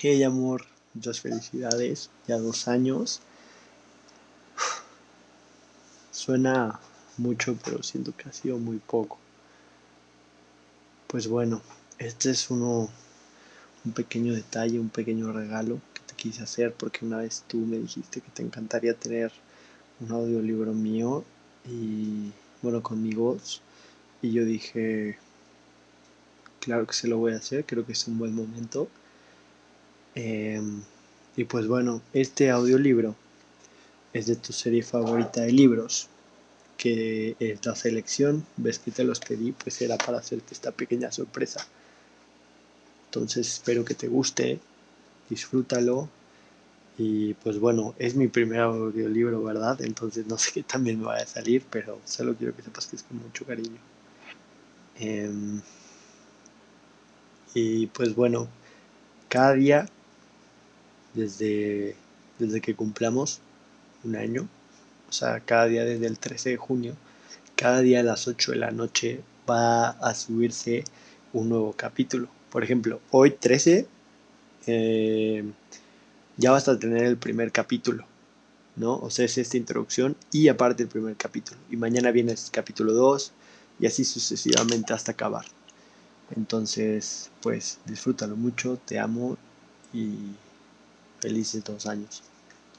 Hey amor, muchas felicidades, ya dos años. Suena mucho, pero siento que ha sido muy poco. Pues bueno, este es uno, un pequeño detalle, un pequeño regalo que te quise hacer porque una vez tú me dijiste que te encantaría tener un audiolibro mío y bueno, con mi voz. Y yo dije, claro que se lo voy a hacer, creo que es un buen momento. Em, y pues bueno, este audiolibro es de tu serie favorita de libros, que es selección, ves que te los pedí, pues era para hacerte esta pequeña sorpresa. Entonces espero que te guste, disfrútalo. Y pues bueno, es mi primer audiolibro, ¿verdad? Entonces no sé qué también me vaya a salir, pero solo quiero que sepas que es con mucho cariño. Em, y pues bueno, cada día desde, desde que cumplamos un año, o sea, cada día desde el 13 de junio, cada día a las 8 de la noche va a subirse un nuevo capítulo. Por ejemplo, hoy 13 eh, ya vas a tener el primer capítulo, ¿no? O sea, es esta introducción y aparte el primer capítulo. Y mañana viene el capítulo 2 y así sucesivamente hasta acabar. Entonces, pues disfrútalo mucho, te amo y felices dos años.